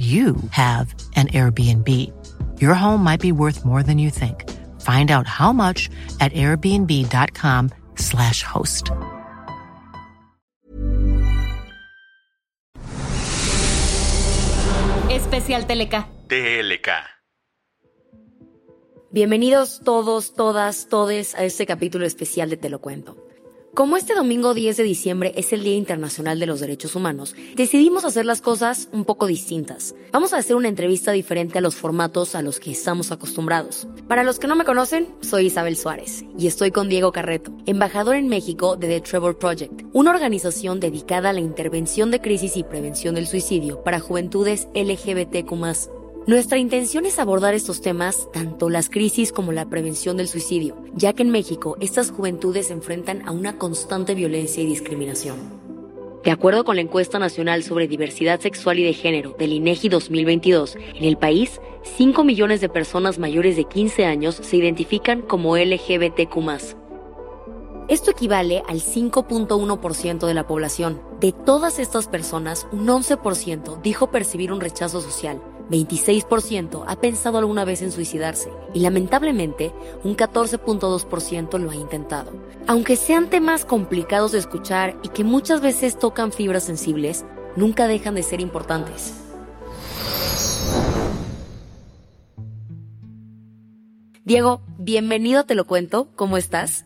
you have an Airbnb. Your home might be worth more than you think. Find out how much at airbnb.com/slash host. Especial Teleca. TLK. Bienvenidos todos, todas, todes a este capítulo especial de Te lo cuento. Como este domingo 10 de diciembre es el Día Internacional de los Derechos Humanos, decidimos hacer las cosas un poco distintas. Vamos a hacer una entrevista diferente a los formatos a los que estamos acostumbrados. Para los que no me conocen, soy Isabel Suárez y estoy con Diego Carreto, embajador en México de The Trevor Project, una organización dedicada a la intervención de crisis y prevención del suicidio para juventudes LGBTQ nuestra intención es abordar estos temas, tanto las crisis como la prevención del suicidio, ya que en México estas juventudes se enfrentan a una constante violencia y discriminación. De acuerdo con la encuesta nacional sobre diversidad sexual y de género del INEGI 2022, en el país, 5 millones de personas mayores de 15 años se identifican como LGBTQ. Esto equivale al 5.1% de la población. De todas estas personas, un 11% dijo percibir un rechazo social, 26% ha pensado alguna vez en suicidarse y lamentablemente un 14.2% lo ha intentado. Aunque sean temas complicados de escuchar y que muchas veces tocan fibras sensibles, nunca dejan de ser importantes. Diego, bienvenido Te lo cuento, ¿cómo estás?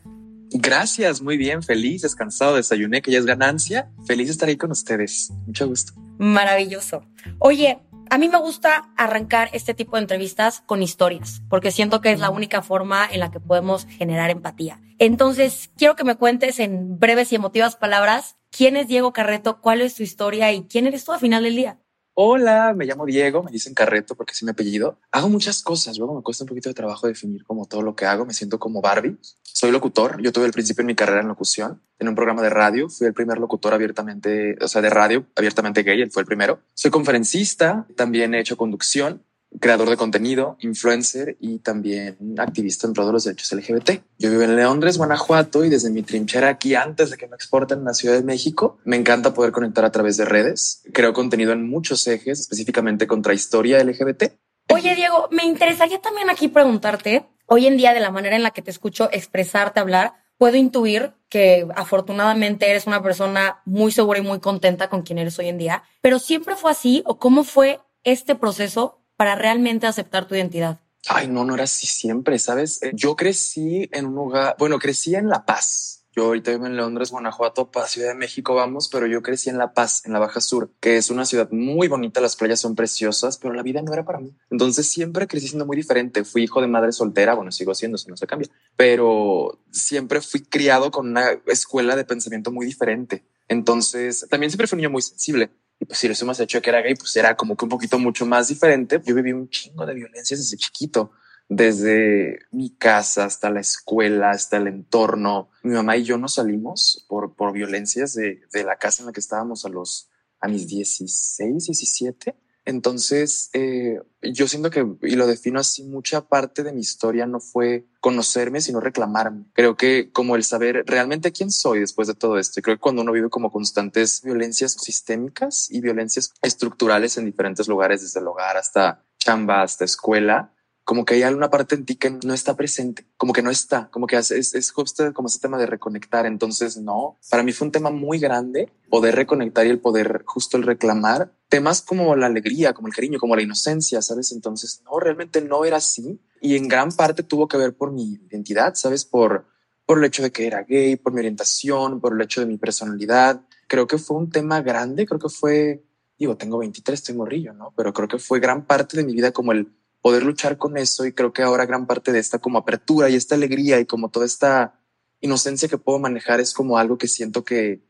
Gracias, muy bien, feliz, descansado, desayuné, que ya es ganancia. Feliz de estar ahí con ustedes. Mucho gusto. Maravilloso. Oye, a mí me gusta arrancar este tipo de entrevistas con historias, porque siento que es la única forma en la que podemos generar empatía. Entonces, quiero que me cuentes en breves y emotivas palabras quién es Diego Carreto, cuál es tu historia y quién eres tú al final del día. Hola, me llamo Diego, me dicen Carreto porque es mi apellido. Hago muchas cosas, luego me cuesta un poquito de trabajo definir como todo lo que hago, me siento como Barbie. Soy locutor, yo tuve el principio en mi carrera en locución, en un programa de radio, fui el primer locutor abiertamente, o sea, de radio abiertamente gay, él fue el primero. Soy conferencista, también he hecho conducción, creador de contenido, influencer y también activista en pro de los derechos LGBT. Yo vivo en Leondres, Guanajuato y desde mi trinchera aquí antes de que me exporten a la Ciudad de México, me encanta poder conectar a través de redes. Creo contenido en muchos ejes, específicamente contra historia LGBT. Oye, Diego, me interesaría también aquí preguntarte, hoy en día de la manera en la que te escucho expresarte, hablar, puedo intuir que afortunadamente eres una persona muy segura y muy contenta con quien eres hoy en día, pero siempre fue así o cómo fue este proceso para realmente aceptar tu identidad? Ay, no, no era así siempre, ¿sabes? Yo crecí en un lugar, bueno, crecí en La Paz. Yo ahorita vivo en Londres, Guanajuato, para Ciudad de México vamos, pero yo crecí en La Paz, en la Baja Sur, que es una ciudad muy bonita, las playas son preciosas, pero la vida no era para mí. Entonces siempre crecí siendo muy diferente. Fui hijo de madre soltera, bueno, sigo siendo, si no se cambia, pero siempre fui criado con una escuela de pensamiento muy diferente. Entonces también siempre fui un niño muy sensible. Y pues si le sumas el hecho de que era gay, pues era como que un poquito mucho más diferente. Yo viví un chingo de violencia desde chiquito, desde mi casa hasta la escuela, hasta el entorno. Mi mamá y yo nos salimos por, por violencias de, de la casa en la que estábamos a los, a mis 16, 17 entonces, eh, yo siento que, y lo defino así, mucha parte de mi historia no fue conocerme, sino reclamarme. Creo que como el saber realmente quién soy después de todo esto. Y creo que cuando uno vive como constantes violencias sistémicas y violencias estructurales en diferentes lugares, desde el hogar hasta chamba, hasta escuela, como que hay alguna parte en ti que no está presente, como que no está, como que es, es justo como ese tema de reconectar. Entonces, no, para mí fue un tema muy grande poder reconectar y el poder justo el reclamar temas como la alegría, como el cariño, como la inocencia, ¿sabes? Entonces, no, realmente no era así. Y en gran parte tuvo que ver por mi identidad, ¿sabes? Por, por el hecho de que era gay, por mi orientación, por el hecho de mi personalidad. Creo que fue un tema grande, creo que fue, digo, tengo 23, estoy morrillo, ¿no? Pero creo que fue gran parte de mi vida como el poder luchar con eso y creo que ahora gran parte de esta como apertura y esta alegría y como toda esta inocencia que puedo manejar es como algo que siento que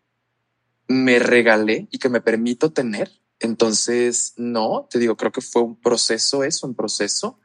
me regalé y que me permito tener Entonces, no, te digo, creo que fue un proceso, es un proceso,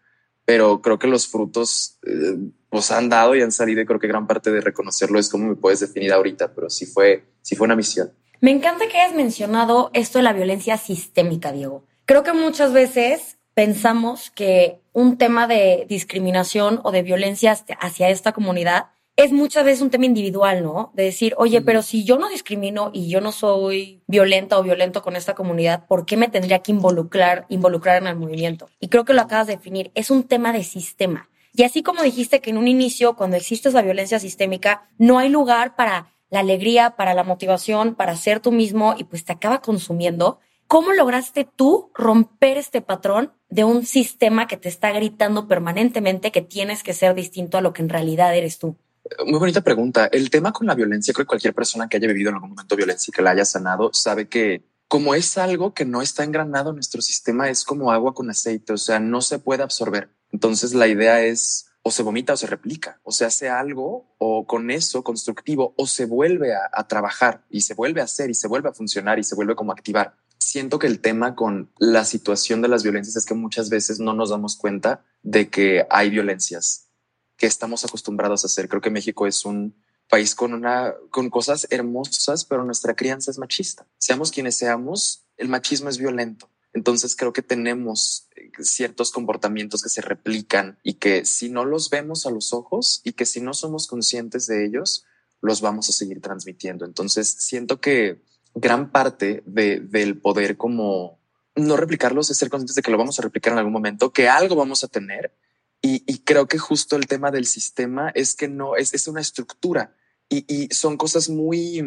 pero creo que los frutos eh, pues han dado y han salido y creo que gran parte de reconocerlo es como me puedes definir ahorita, pero sí fue, sí fue una misión. Me encanta que hayas mencionado esto de la violencia sistémica, Diego. Creo que muchas veces pensamos que un tema de discriminación o de violencia hacia esta comunidad es muchas veces un tema individual, ¿no? De decir, oye, pero si yo no discrimino y yo no soy violenta o violento con esta comunidad, ¿por qué me tendría que involucrar, involucrar en el movimiento? Y creo que lo acabas de definir, es un tema de sistema. Y así como dijiste que en un inicio, cuando existe esa violencia sistémica, no hay lugar para la alegría, para la motivación, para ser tú mismo y pues te acaba consumiendo. ¿Cómo lograste tú romper este patrón de un sistema que te está gritando permanentemente que tienes que ser distinto a lo que en realidad eres tú? Muy bonita pregunta. El tema con la violencia, creo que cualquier persona que haya vivido en algún momento violencia y que la haya sanado sabe que como es algo que no está engranado en nuestro sistema, es como agua con aceite, o sea, no se puede absorber. Entonces la idea es o se vomita o se replica, o se hace algo o con eso constructivo o se vuelve a, a trabajar y se vuelve a hacer y se vuelve a funcionar y se vuelve como a activar. Siento que el tema con la situación de las violencias es que muchas veces no nos damos cuenta de que hay violencias que estamos acostumbrados a hacer. Creo que México es un país con una, con cosas hermosas, pero nuestra crianza es machista. Seamos quienes seamos, el machismo es violento. Entonces creo que tenemos eh, ciertos comportamientos que se replican y que si no los vemos a los ojos y que si no somos conscientes de ellos, los vamos a seguir transmitiendo. Entonces siento que gran parte de, del poder como no replicarlos es ser conscientes de que lo vamos a replicar en algún momento, que algo vamos a tener y, creo que justo el tema del sistema es que no es, es una estructura y, son cosas muy,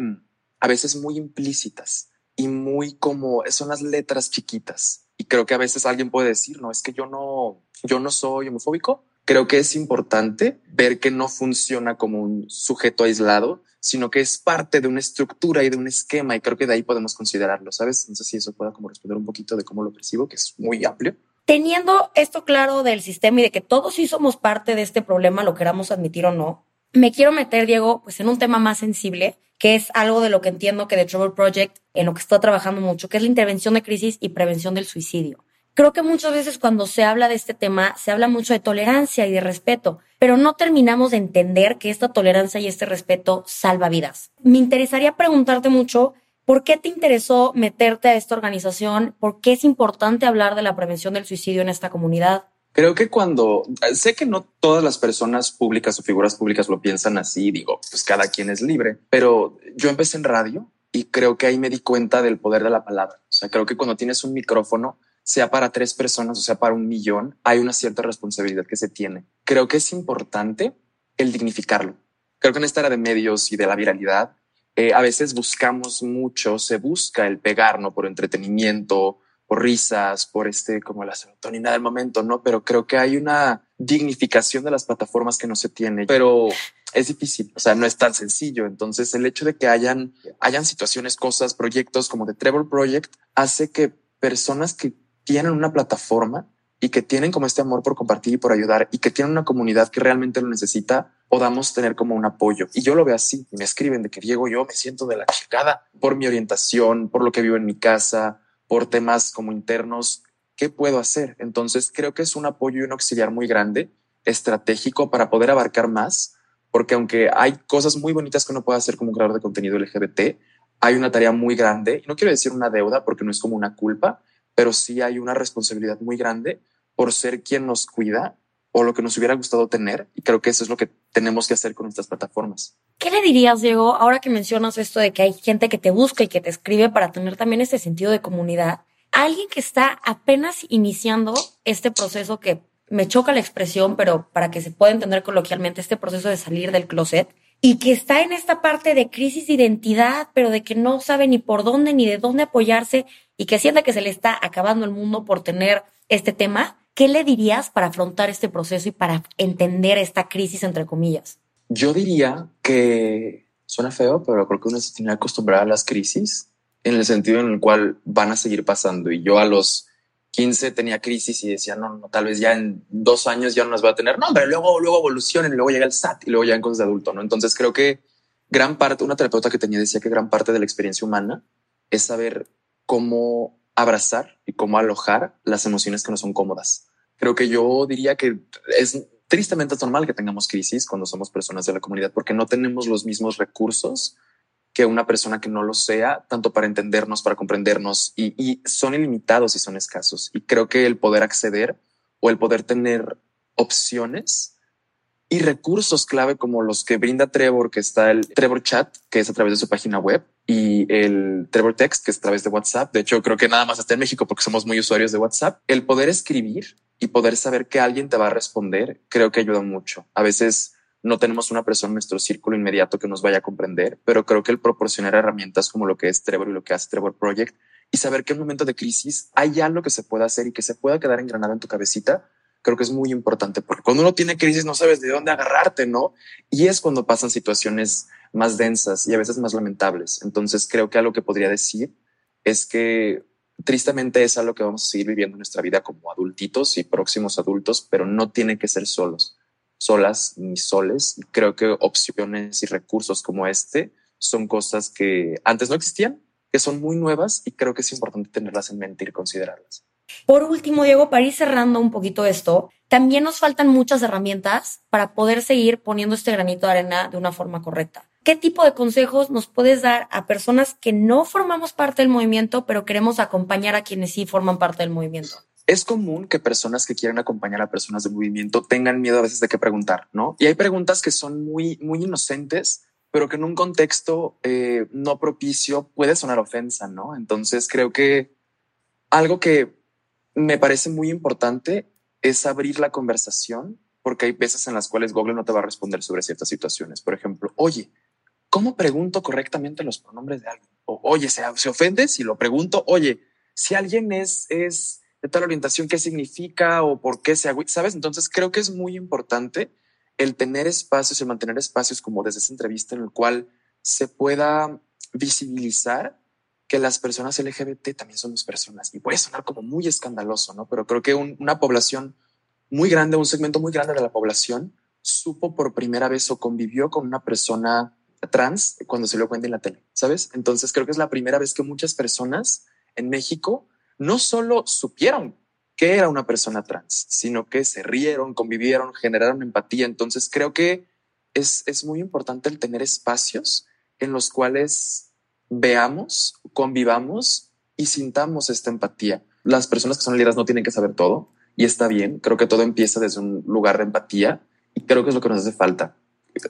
a veces muy implícitas y muy como son las letras chiquitas. Y creo que a veces alguien puede decir, no, es que yo no, yo no soy homofóbico. Creo que es importante ver que no funciona como un sujeto aislado, sino que es parte de una estructura y de un esquema. Y creo que de ahí podemos considerarlo, ¿sabes? No sé si eso pueda como responder un poquito de cómo lo percibo, que es muy amplio. Teniendo esto claro del sistema y de que todos sí somos parte de este problema, lo queramos admitir o no, me quiero meter, Diego, pues en un tema más sensible, que es algo de lo que entiendo que The Trouble Project, en lo que está trabajando mucho, que es la intervención de crisis y prevención del suicidio. Creo que muchas veces cuando se habla de este tema, se habla mucho de tolerancia y de respeto, pero no terminamos de entender que esta tolerancia y este respeto salva vidas. Me interesaría preguntarte mucho ¿Por qué te interesó meterte a esta organización? ¿Por qué es importante hablar de la prevención del suicidio en esta comunidad? Creo que cuando sé que no todas las personas públicas o figuras públicas lo piensan así, digo, pues cada quien es libre, pero yo empecé en radio y creo que ahí me di cuenta del poder de la palabra. O sea, creo que cuando tienes un micrófono, sea para tres personas o sea para un millón, hay una cierta responsabilidad que se tiene. Creo que es importante el dignificarlo. Creo que en esta era de medios y de la viralidad, eh, a veces buscamos mucho, se busca el pegar, ¿no? Por entretenimiento, por risas, por este, como la serotonina del momento, ¿no? Pero creo que hay una dignificación de las plataformas que no se tiene, pero es difícil, o sea, no es tan sencillo. Entonces, el hecho de que hayan, hayan situaciones, cosas, proyectos como The Trevor Project hace que personas que tienen una plataforma y que tienen como este amor por compartir y por ayudar y que tienen una comunidad que realmente lo necesita, podamos tener como un apoyo. Y yo lo veo así. Me escriben de que Diego, yo me siento de la chingada por mi orientación, por lo que vivo en mi casa, por temas como internos. ¿Qué puedo hacer? Entonces creo que es un apoyo y un auxiliar muy grande, estratégico para poder abarcar más, porque aunque hay cosas muy bonitas que uno puede hacer como un creador de contenido LGBT, hay una tarea muy grande, y no quiero decir una deuda porque no es como una culpa, pero sí hay una responsabilidad muy grande por ser quien nos cuida o lo que nos hubiera gustado tener. Y creo que eso es lo que tenemos que hacer con estas plataformas. ¿Qué le dirías, Diego, ahora que mencionas esto de que hay gente que te busca y que te escribe para tener también este sentido de comunidad? alguien que está apenas iniciando este proceso que me choca la expresión, pero para que se pueda entender coloquialmente, este proceso de salir del closet y que está en esta parte de crisis de identidad, pero de que no sabe ni por dónde ni de dónde apoyarse y que siente que se le está acabando el mundo por tener este tema, ¿qué le dirías para afrontar este proceso y para entender esta crisis, entre comillas? Yo diría que suena feo, pero creo que uno se tiene que acostumbrar a las crisis en el sentido en el cual van a seguir pasando. Y yo a los 15 tenía crisis y decía, no, no, tal vez ya en dos años ya no las va a tener. No, pero luego, luego evolucionen y luego llega el SAT y luego en cosas de adulto, ¿no? Entonces creo que gran parte, una terapeuta que tenía decía que gran parte de la experiencia humana es saber cómo abrazar y cómo alojar las emociones que no son cómodas. Creo que yo diría que es tristemente normal que tengamos crisis cuando somos personas de la comunidad porque no tenemos los mismos recursos que una persona que no lo sea, tanto para entendernos, para comprendernos y, son ilimitados y son escasos. Y creo que el poder acceder o el poder tener opciones y recursos clave como los que brinda Trevor, que está el Trevor Chat, que es a través de su página web, y el Trevor Text, que es a través de WhatsApp. De hecho, creo que nada más está en México porque somos muy usuarios de WhatsApp. El poder escribir y poder saber que alguien te va a responder, creo que ayuda mucho. A veces no tenemos una persona en nuestro círculo inmediato que nos vaya a comprender, pero creo que el proporcionar herramientas como lo que es Trevor y lo que hace Trevor Project y saber que en un momento de crisis hay algo que se pueda hacer y que se pueda quedar engranado en tu cabecita, creo que es muy importante porque cuando uno tiene crisis no sabes de dónde agarrarte, ¿no? Y es cuando pasan situaciones más densas y a veces más lamentables. Entonces creo que algo que podría decir es que tristemente es algo que vamos a seguir viviendo en nuestra vida como adultitos y próximos adultos, pero no tiene que ser solos, solas ni soles. Creo que opciones y recursos como este son cosas que antes no existían, que son muy nuevas y creo que es importante tenerlas en mente y considerarlas. Por último, Diego, para ir cerrando un poquito esto, también nos faltan muchas herramientas para poder seguir poniendo este granito de arena de una forma correcta. ¿Qué tipo de consejos nos puedes dar a personas que no formamos parte del movimiento, pero queremos acompañar a quienes sí forman parte del movimiento? Es común que personas que quieren acompañar a personas del movimiento tengan miedo a veces de qué preguntar, ¿no? Y hay preguntas que son muy, muy inocentes, pero que en un contexto eh, no propicio puede sonar ofensa, ¿no? Entonces creo que algo que me parece muy importante es abrir la conversación porque hay veces en las cuales Google no te va a responder sobre ciertas situaciones. Por ejemplo, oye, ¿cómo pregunto correctamente los pronombres de alguien? O, oye, ¿se, se ofende si lo pregunto? Oye, si alguien es, es de tal orientación, ¿qué significa o por qué se ¿Sabes? Entonces creo que es muy importante el tener espacios, y mantener espacios como desde esa entrevista en el cual se pueda visibilizar que las personas LGBT también somos personas. Y puede sonar como muy escandaloso, ¿no? Pero creo que una población muy grande, un segmento muy grande de la población, supo por primera vez o convivió con una persona trans cuando se lo cuenta en la tele, ¿sabes? Entonces creo que es la primera vez que muchas personas en México no solo supieron que era una persona trans, sino que se rieron, convivieron, generaron empatía. Entonces creo que es, es muy importante el tener espacios en los cuales veamos, convivamos y sintamos esta empatía. Las personas que son líderes no tienen que saber todo y está bien. Creo que todo empieza desde un lugar de empatía y creo que es lo que nos hace falta.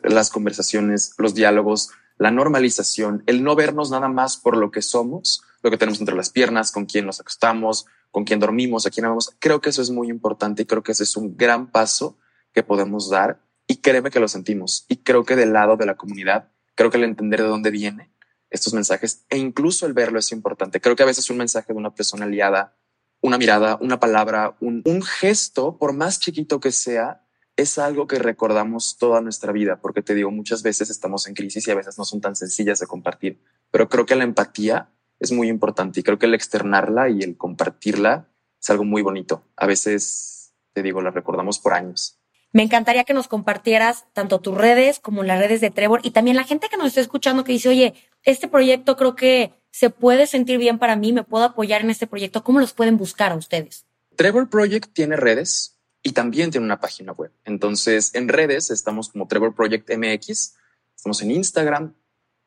Las conversaciones, los diálogos, la normalización, el no vernos nada más por lo que somos, lo que tenemos entre las piernas, con quién nos acostamos, con quién dormimos, a quién amamos. Creo que eso es muy importante y creo que ese es un gran paso que podemos dar y créeme que lo sentimos. Y creo que del lado de la comunidad, creo que el entender de dónde viene estos mensajes e incluso el verlo es importante. Creo que a veces un mensaje de una persona aliada, una mirada, una palabra, un, gesto, por más chiquito que sea, es algo que recordamos toda nuestra vida, porque te digo, muchas veces estamos en crisis y a veces no son tan sencillas de compartir, pero creo que la empatía es muy importante y creo que el externarla y el compartirla es algo muy bonito. A veces, te digo, la recordamos por años. Me encantaría que nos compartieras tanto tus redes como las redes de Trevor y también la gente que nos está escuchando que dice, oye, este proyecto creo que se puede sentir bien para mí, me puedo apoyar en este proyecto. ¿Cómo los pueden buscar a ustedes? Trevor Project tiene redes y también tiene una página web. Entonces, en redes estamos como Trevor Project MX, estamos en Instagram,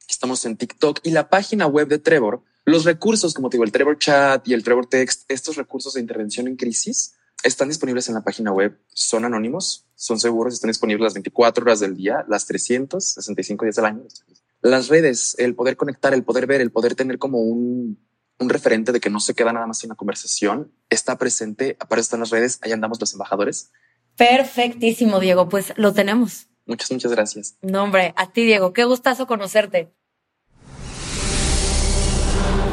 estamos en TikTok y la página web de Trevor, los recursos, como te digo, el Trevor Chat y el Trevor Text, estos recursos de intervención en crisis están disponibles en la página web, son anónimos, son seguros, están disponibles las 24 horas del día, las 365 días del año. Las redes, el poder conectar, el poder ver, el poder tener como un, un referente de que no se queda nada más en la conversación, está presente, aparece en las redes, ahí andamos los embajadores. Perfectísimo, Diego, pues lo tenemos. Muchas, muchas gracias. No, hombre, a ti, Diego, qué gustazo conocerte.